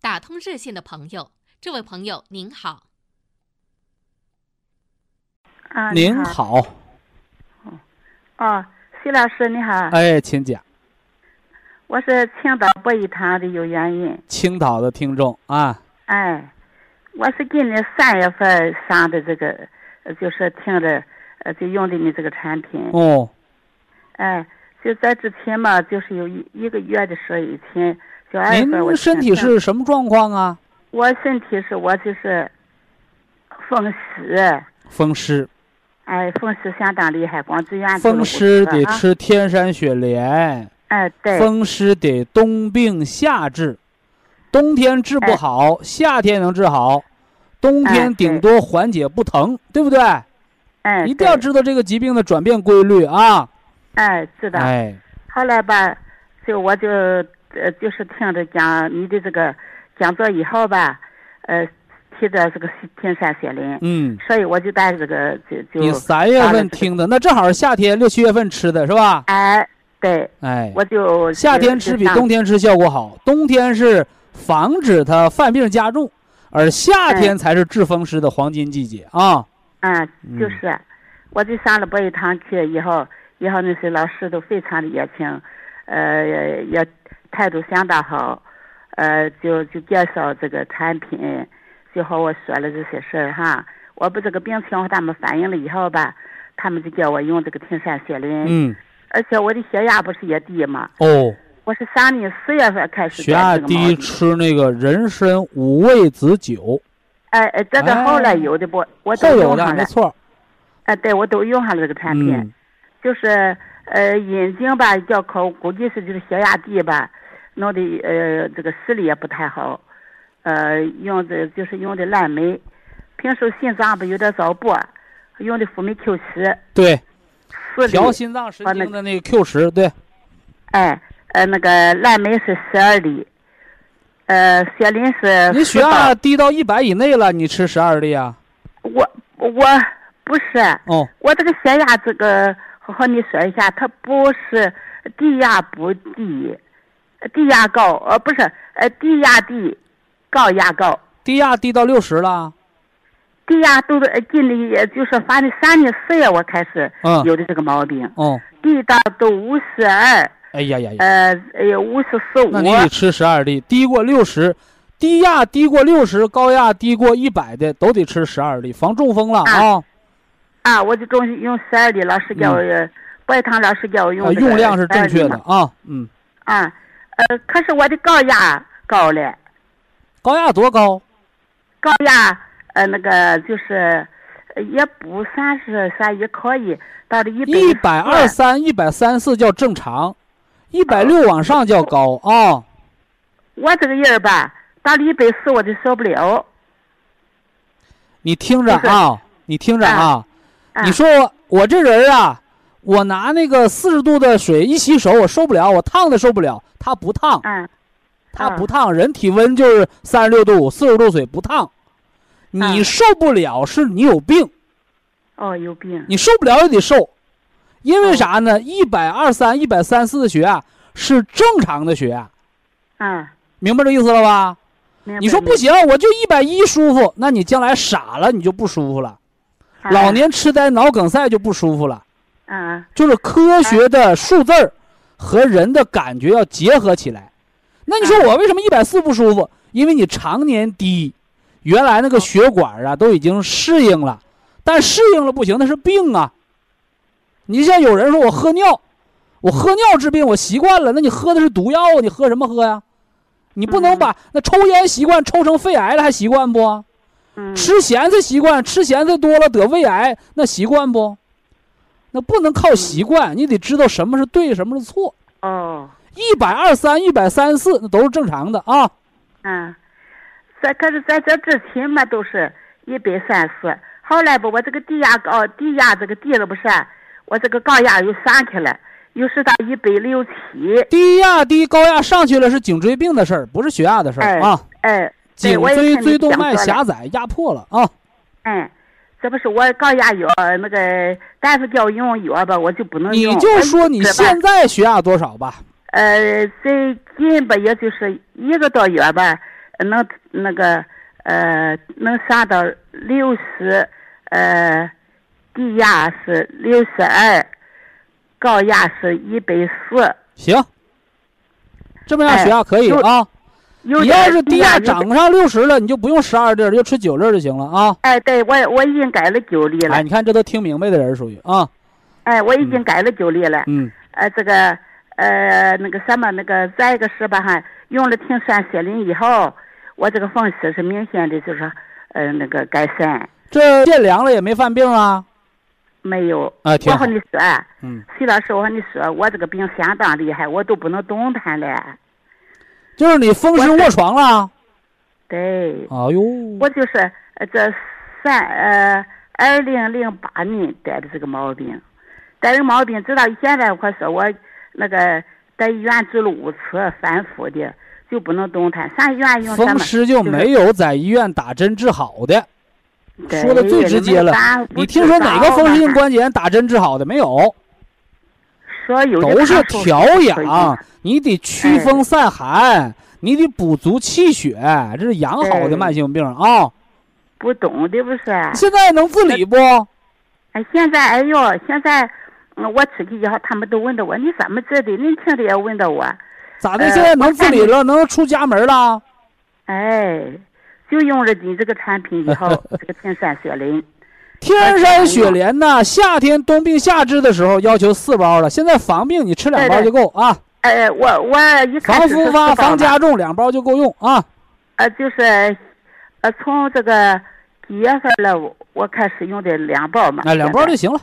打通热线的朋友。这位朋友您好，啊，您好，哦，徐老师你好，哎，请讲，我是青岛博一堂的有缘人，青岛的听众啊，哎，我是今年三月份上的这个，就是听的，呃，就用的你这个产品，哦，哎，就在之前嘛，就是有一一个月的时候以前，就二月份我身体是什么状况啊？我身体是我就是风湿，风湿，哎，风湿相当厉害，光住院风湿得吃天山雪莲，哎，对，风湿得冬病夏治，冬天治不好，夏天能治好，冬天顶多缓解不疼，对不对？哎，一定要知道这个疾病的转变规律啊！哎，知道。哎，后来吧，就我就呃就是听着讲你的这个讲座以后吧，呃提的这个天山雪林，嗯，所以我就带这个就就你三月份听的，那正好是夏天六七月份吃的是吧？哎对，哎，我就夏天吃比冬天吃效果好，冬天是防止它犯病加重，而夏天才是治风湿的黄金季节啊。嗯，嗯。就是，我就上了博一堂去以后，以后那些老师都非常的热情，呃，也态度相当好，呃，就就介绍这个产品，就和我说了这些事儿哈。我把这个病情和他们反映了以后吧，他们就叫我用这个天山雪林，嗯，而且我的血压不是也低嘛，哦，我是三年四月份开始血压低吃那个人参五味子酒，哎哎，这个后来哎有的不，我都用上了，没错。哎，对我都用上了这个产品。嗯。就是呃眼睛吧叫口，估计是就是血压低吧，弄的呃这个视力也不太好，呃用的就是用的蓝莓，平时心脏不有点早搏，用的辅酶 Q 十对，调心脏神经的那个 Q 十，对，哎呃那个蓝莓是十二粒，呃雪林是你血压低到一百以内了，你吃十二粒啊？我我不是哦，我这个血压这个和你说一下，它不是低压不低，低压高，呃不是，呃低压低，高压高，低压低到六十了。低压都是呃近的，也就是反正三年四月我开始嗯，有的这个毛病，哦，低到都五十二，哎呀呀呀，呃呃五十四五。那，你得吃十二粒，低过六十，低压低过六十，高压低过一百的都得吃十二粒，防中风了啊！啊，我就中意用十二粒，老师叫我，博堂老师叫我用啊，用量是正确12粒嘛的啊，嗯，啊，呃，可是我的高压高了。高压多高？高压，呃，那个就是，呃也不算是啥，也可以到了一百一百二三、一百三四叫正常，一百六往上叫高啊。我这个人吧，到了一百四我就受不了。你听着啊，你听着啊，啊。你说我我这人啊，我拿那个四十度的水一洗手，我受不了，我烫的受不了，它不烫，嗯。它不烫，人体温就是三十六度，四十度水不烫，你嗯受不了是你有病，哦，有病。你受不了也得受，因为啥呢？一百二三、一百三四的血压是正常的血压，嗯，明白这意思了吧？你说不，行，我就一百一舒服，那你将来傻了你就不舒服了，老。年痴呆、脑梗塞就不舒服了。嗯就是科学的数字儿和人的感觉要结合起来。那你说我为什么一百四不舒服？因为你常年低，原来那个血管啊都已经适应了，但适应了不行，那是病啊。你像有人说我喝尿，我喝尿治病，我习惯了，那你喝的是毒药啊，你喝什么喝呀？你不能嗯把那抽烟习惯抽成肺癌了还习惯不？嗯，吃咸菜习惯，吃咸菜多了得胃癌，那习惯不？那不能靠习惯，你得知道什么是对，什么是错。哦，一百二三、一百三四，那都是正常的啊。嗯，在可是在这之前嘛都是一百三四，后来吧我这个低压高，低压这个低了不是，我这个高压又上去了，又是到一百六七，低压低，高压上去了是颈椎病的事儿，不是血压的事儿哎啊。哎，对颈椎椎动脉狭窄压迫了啊。嗯，这不是我高压药那个大夫叫我用药吧，我就不能你。就说你现在血压多少吧？呃，最近吧，也就是一个多月吧，能那个呃能上到六十，呃，低压是六十二，高压是一百四。行，这么样哎血压可以就啊。有你要是低压涨上六十了，你就不用十二粒儿，就吃九粒儿就行了啊。哎，对我我已经改了九粒了哎，，你看这都听明白的人属于啊。哎，我已经改了九粒了。嗯，呃，这个呃那个什么那个再一个是吧哈，用了听山雪林以后，我这个风湿是明显的就是呃那个改善，这变凉了也没犯病啊。没有。啊，挺好我和。你说，嗯，徐老师，我和你说，我这个病相当厉害，我都不能动弹了。就是你风湿卧床了。对，哎呦，我就是呃这三呃二零零八年得的这个毛病，得这个毛病直到现在，我说我那个在医院住了五次，反复的就不能动弹。上医院用？风湿就没有在医院打针治好的。说的最直接了你听说哪个风湿性关节炎打针治好的没有？都是调养，你得驱风散寒，你得补足气血，这是养好的慢性病啊。不懂的不是？现在能自理不？哎，现在哎呦，现在嗯我出去以后，他们都问到我，你怎么治的？年轻的也问到我，咋的？呃现在能自理了，能出家门了？哎，就用了你这个产品以后，<laughs> 这个天山雪林，天山雪莲呢，夏天冬病夏治的时候要求四包了，现在防病你吃两包就够啊。哎，我我一防复发、防加重两包就够用啊。呃，就是，呃，从这个几月份了，我我开始用的两包嘛。哎，两包就行了。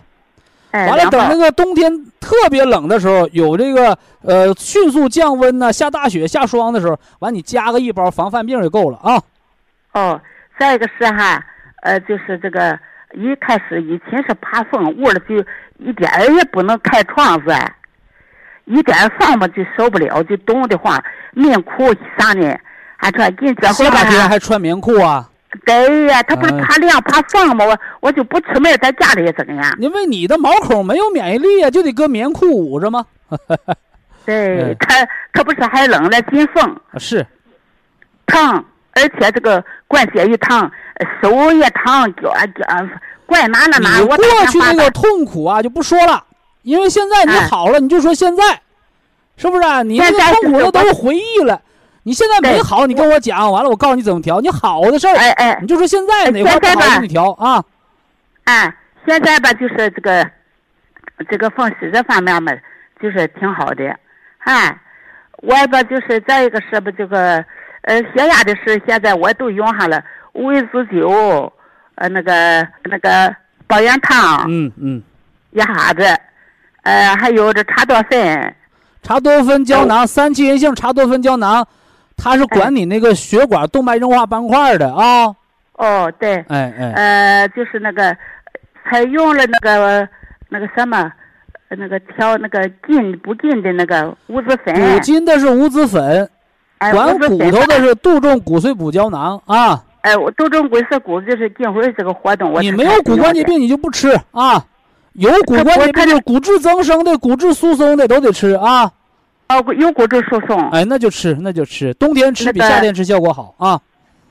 哎，完了，等那个冬天特别冷的时候，有这个呃迅速降温呢，下大雪、下霜的时候，完你加个一包防犯病就够了啊。哦，再一个是哈，呃，就是这个一开始以前是怕风，屋里就一点儿也不能开窗子，一点儿风嘛就受不了，就冻得慌，棉裤啥的，还穿紧这会儿夏天吧，还穿棉裤啊？对呀，他不是哎怕凉怕风吗，我我就不出门，在家里怎么样？因为你的毛孔没有免疫力呀、就得搁棉裤捂着吗？<laughs> 对哎，他他不是还冷了进风。啊是，疼，而且这个关节一疼，呃手也疼，脚啊怪哪哪哪。我你过去那个痛苦啊就不说了，因为现在你哎好了，你就说现在，是不是啊、你那个现在痛苦是我那都是回忆了。你现在没好，你跟我讲完了，我告诉你怎么调。你好的事儿，哎哎你就说现在哪块现在吧不好，你调啊。哎，现在吧就是这个这个风湿这方面嘛，就是挺好的，哎，我吧就是再一个是不这个呃血压的事，现在我都用上了维子酒，呃那个那个保元汤嗯嗯，一下子，呃还有这茶多酚。茶多酚胶囊，三七银杏茶多酚胶囊，它是管你那个血管动脉硬化斑块的啊。哦，对，哎哎，呃，就是那个，采用了那个那个什么，呃那个调那个筋不筋的那个五子粉，补筋的是五子粉，哎，管五子粉骨头的是杜仲骨髓补胶囊啊。哎，我杜仲骨髓骨就是近会儿这个活动，我你没有骨关节病，你就不吃啊。有骨关节病，就骨质增生的、骨质疏松的都得吃啊。哦，有骨质疏松，哎，那就吃，那就吃，冬天吃比夏天吃效果好啊。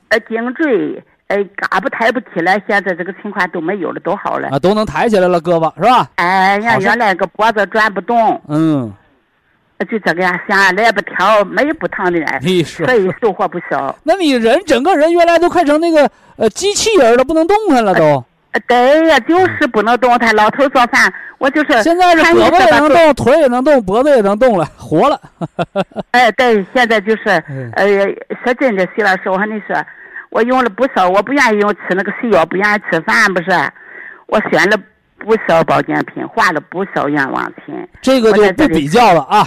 呃，颈椎，哎，嘎不抬不起来，现在这个情况都没有了，都好了。啊，都能抬起来了，胳膊是吧？哎呀，原来个脖子转不动，嗯，就这个样想来不挑，没不疼的人，所，以收获不少。那你人整个人原来都快成那个呃机器人了，不能动弹了都。呃对呀，就是不能动弹。老头做饭，我就是现在是胳膊也能动，腿也能动，脖子也能动了，活了。<laughs> 哎，对，现在就是嗯，呃，说真的，徐老师，我和你说，我用了不少，我不愿意用吃那个西药，不愿意吃饭，不是，我选了不少保健品，花了不少冤枉钱。这个就不比较了啊。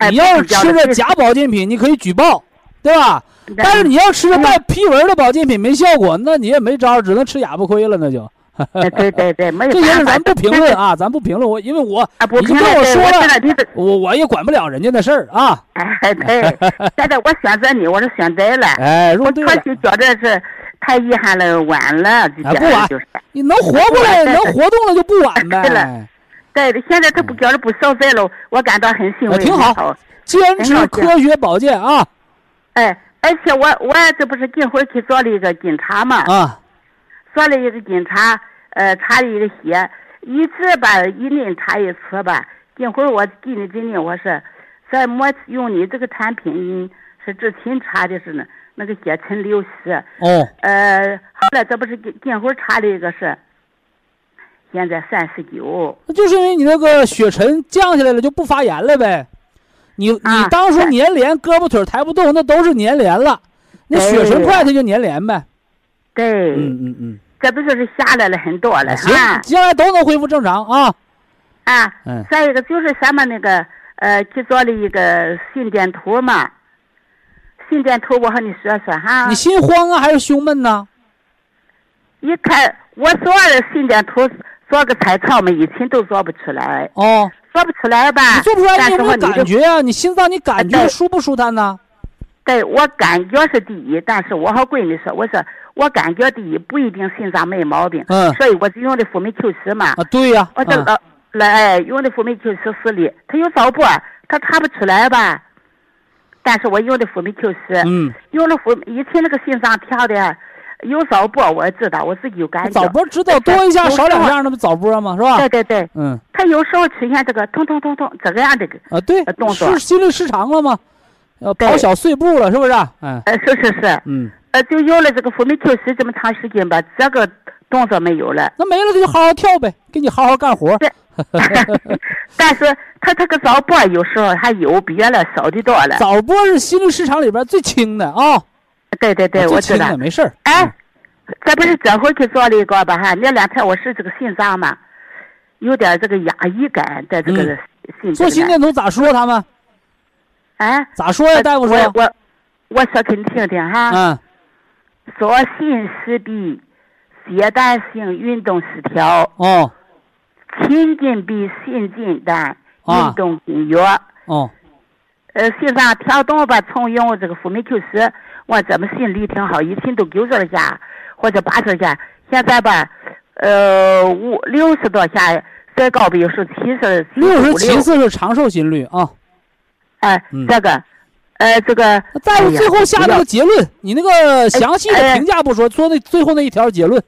哎你要是吃着假保健品，你可以举报，对吧？但是你要吃着带批文的保健品没效果，那你也没招，只能吃哑巴亏了，那就。哎，对对对，没有这些事办法。咱不评论啊，咱不评论。我因为我你，不已经评论，对跟我说了我我我也管不了人家的事儿啊。<laughs> 哎，对，<laughs> 现在我选择你，我是选择了。哎，如果对了，可惜觉得是太遗憾了，晚了，就不晚。你能活过来，能活动了就不晚呗了。对的，现在他不觉得不消费了，我感到很欣慰。哎挺好好。坚持科学保健啊哎，而且我我这不是近会儿去做了一个检查嘛，啊！做了一个检查，呃，查了一个血，一次吧一年查一次吧。近会儿我给你真的，我是，在没用你这个产品是之前查的是呢，那个血沉流失，哦，呃，后来这不是近近会儿查了一个是，现在三十九，那就是因为你那个血沉降下来了，就不发炎了呗。你你啊当初粘连，胳膊腿抬不动，那都是粘连了。那血沉快，它就粘连呗。对，嗯嗯嗯，这不就是下来了很多了行哈，将来都能恢复正常啊。啊，嗯再一个就是咱们那个呃去做了一个心电图嘛，心电图我和你说说哈你，心慌啊，还是胸闷呢？一看我做了心电图，做个彩超嘛，以前都做不出来，哦，做不出来吧？你做不出来，但你有没有是我感觉啊？你心脏你感觉舒不舒坦呢？对我感觉是第一，但是我和闺女说，我说我感觉第一不一定心脏没毛病，嗯所以我就用的辅酶 Q 十嘛。啊，对呀，我这嗯个来用的辅酶 Q 十四粒，它有早搏，它查不出来吧？但是我用的辅酶 Q 十，嗯，用了辅以前那个心脏跳的有早搏，我知道我自己有感觉。早播知道多一下少两下，那不早播吗？是吧？对对对，嗯他有时候出现这个痛痛痛痛这个样的，啊，对呃，动作是心律失常了吗？要对跑小碎步了，是不是？嗯呃，是是是，嗯，呃，就有了这个福美 Q 十这么长时间吧，这个动作没有了。那没了他就好好跳呗，给你好好干活。<laughs> 对但是他这个早搏有时候还有比原来少的多了。早搏是心律失常里边最轻的啊，对对对，我知道。没事儿。哎，这不是这回去做了一个吧？哈，那两天我是这个心脏嘛，有点这个压抑感在这个嗯心做心。电图咋说他们？哎，咋说呀？大夫说我，我我说给你听听哈，嗯左心室壁阶段性运动失调，哦心筋壁心筋蛋啊运动筋约。哦，呃，心脏跳动吧，从用这个辅酶 Q 十，我这么心里挺好，以前都九十下或者八十下，现在吧，呃，五六十多下，再高的有时候七十六十七六，次是长寿心率啊。哎、嗯这个，呃，这个，那再最后下那个结论，你那个详细的哎评价不说，说那最后那一条结论。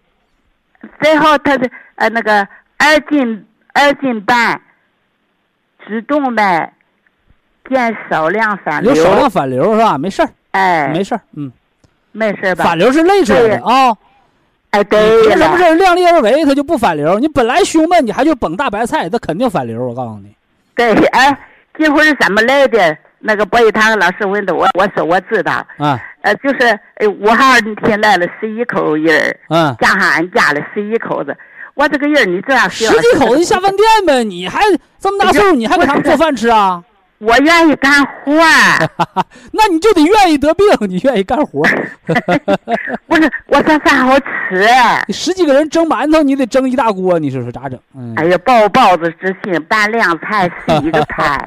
最后他是呃那个二斤二斤半，主动脉见少量反流，有少量反流是吧？没事儿，哎，没事儿，嗯，没事吧？反流是累出来的啊。哎，对了凭什么，是量力而为，它就不反流？你本来胸闷，你还去绷大白菜，它肯定反流。我告诉你，对，哎，这会是怎么来的？那个博一堂老师问的我，我说我知道，啊，呃，就是哎五号那天来了十一口人儿，嗯，加上俺家了十一口子，我这个人儿你这样十几口子下饭店呗，你还这么大岁数，你还给他们做饭吃啊？我愿意干活儿，<laughs> 那你就得愿意得病，<laughs> 你愿意干活。<laughs> 不是我这饭好吃。你十几个人蒸馒头，你得蒸一大锅，你说说咋整？嗯，哎呀，包包子之心，拌凉菜，洗个菜，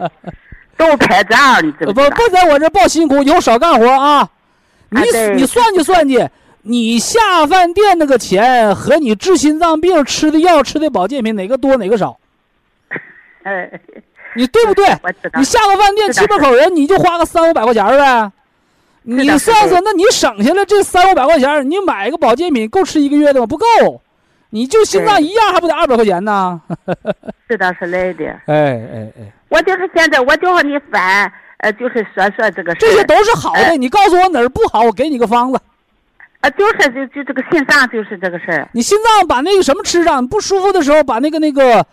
都拍照，你知呃不不在我这报辛苦，以后少干活啊！你、啊你算计算计，你下饭店那个钱和你治心脏病吃的药、吃的保健品哪个多哪个少？呃，你对不对？我知道你。下个饭店七八口人，你就花个三五百块钱儿呗。你算算，那你省下来这三五百块钱儿，你买个保健品够吃一个月的吗？不够，你就心脏一样，还不得二百块钱呢？<laughs> 是的是来的，<laughs> 哎哎哎，我就是现在，我就和你翻，呃，就是说说这个事儿。这些都是好的，哎你告诉我哪儿不好，我给你个方子。啊，就是就就这个心脏就是这个事儿。你心脏把那个什么吃上，不舒服的时候把那个那个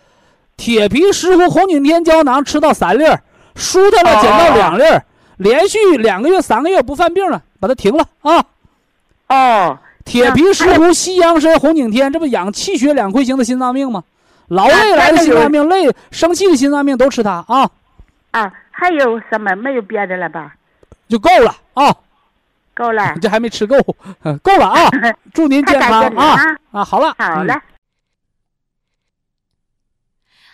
铁皮石斛红景天胶囊吃到三粒儿，舒坦了减到两粒儿，连续两个月三个月不犯病了，把它停了啊！哦，铁皮石斛、西洋参、红景天，这不养气血两亏型的心脏病吗？劳累来的心脏病，累生气的心脏病都吃它啊，啊，还有什么？没有别的了吧？就够了啊！够了你。<laughs> 这还没吃够，<laughs> 够了啊！祝您健康啊 <laughs> 啊！啊，好了，嗯好了。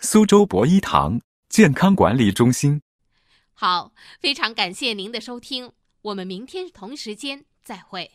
苏州博一堂健康管理中心”。好，非常感谢您的收听，我们明天同时间再会。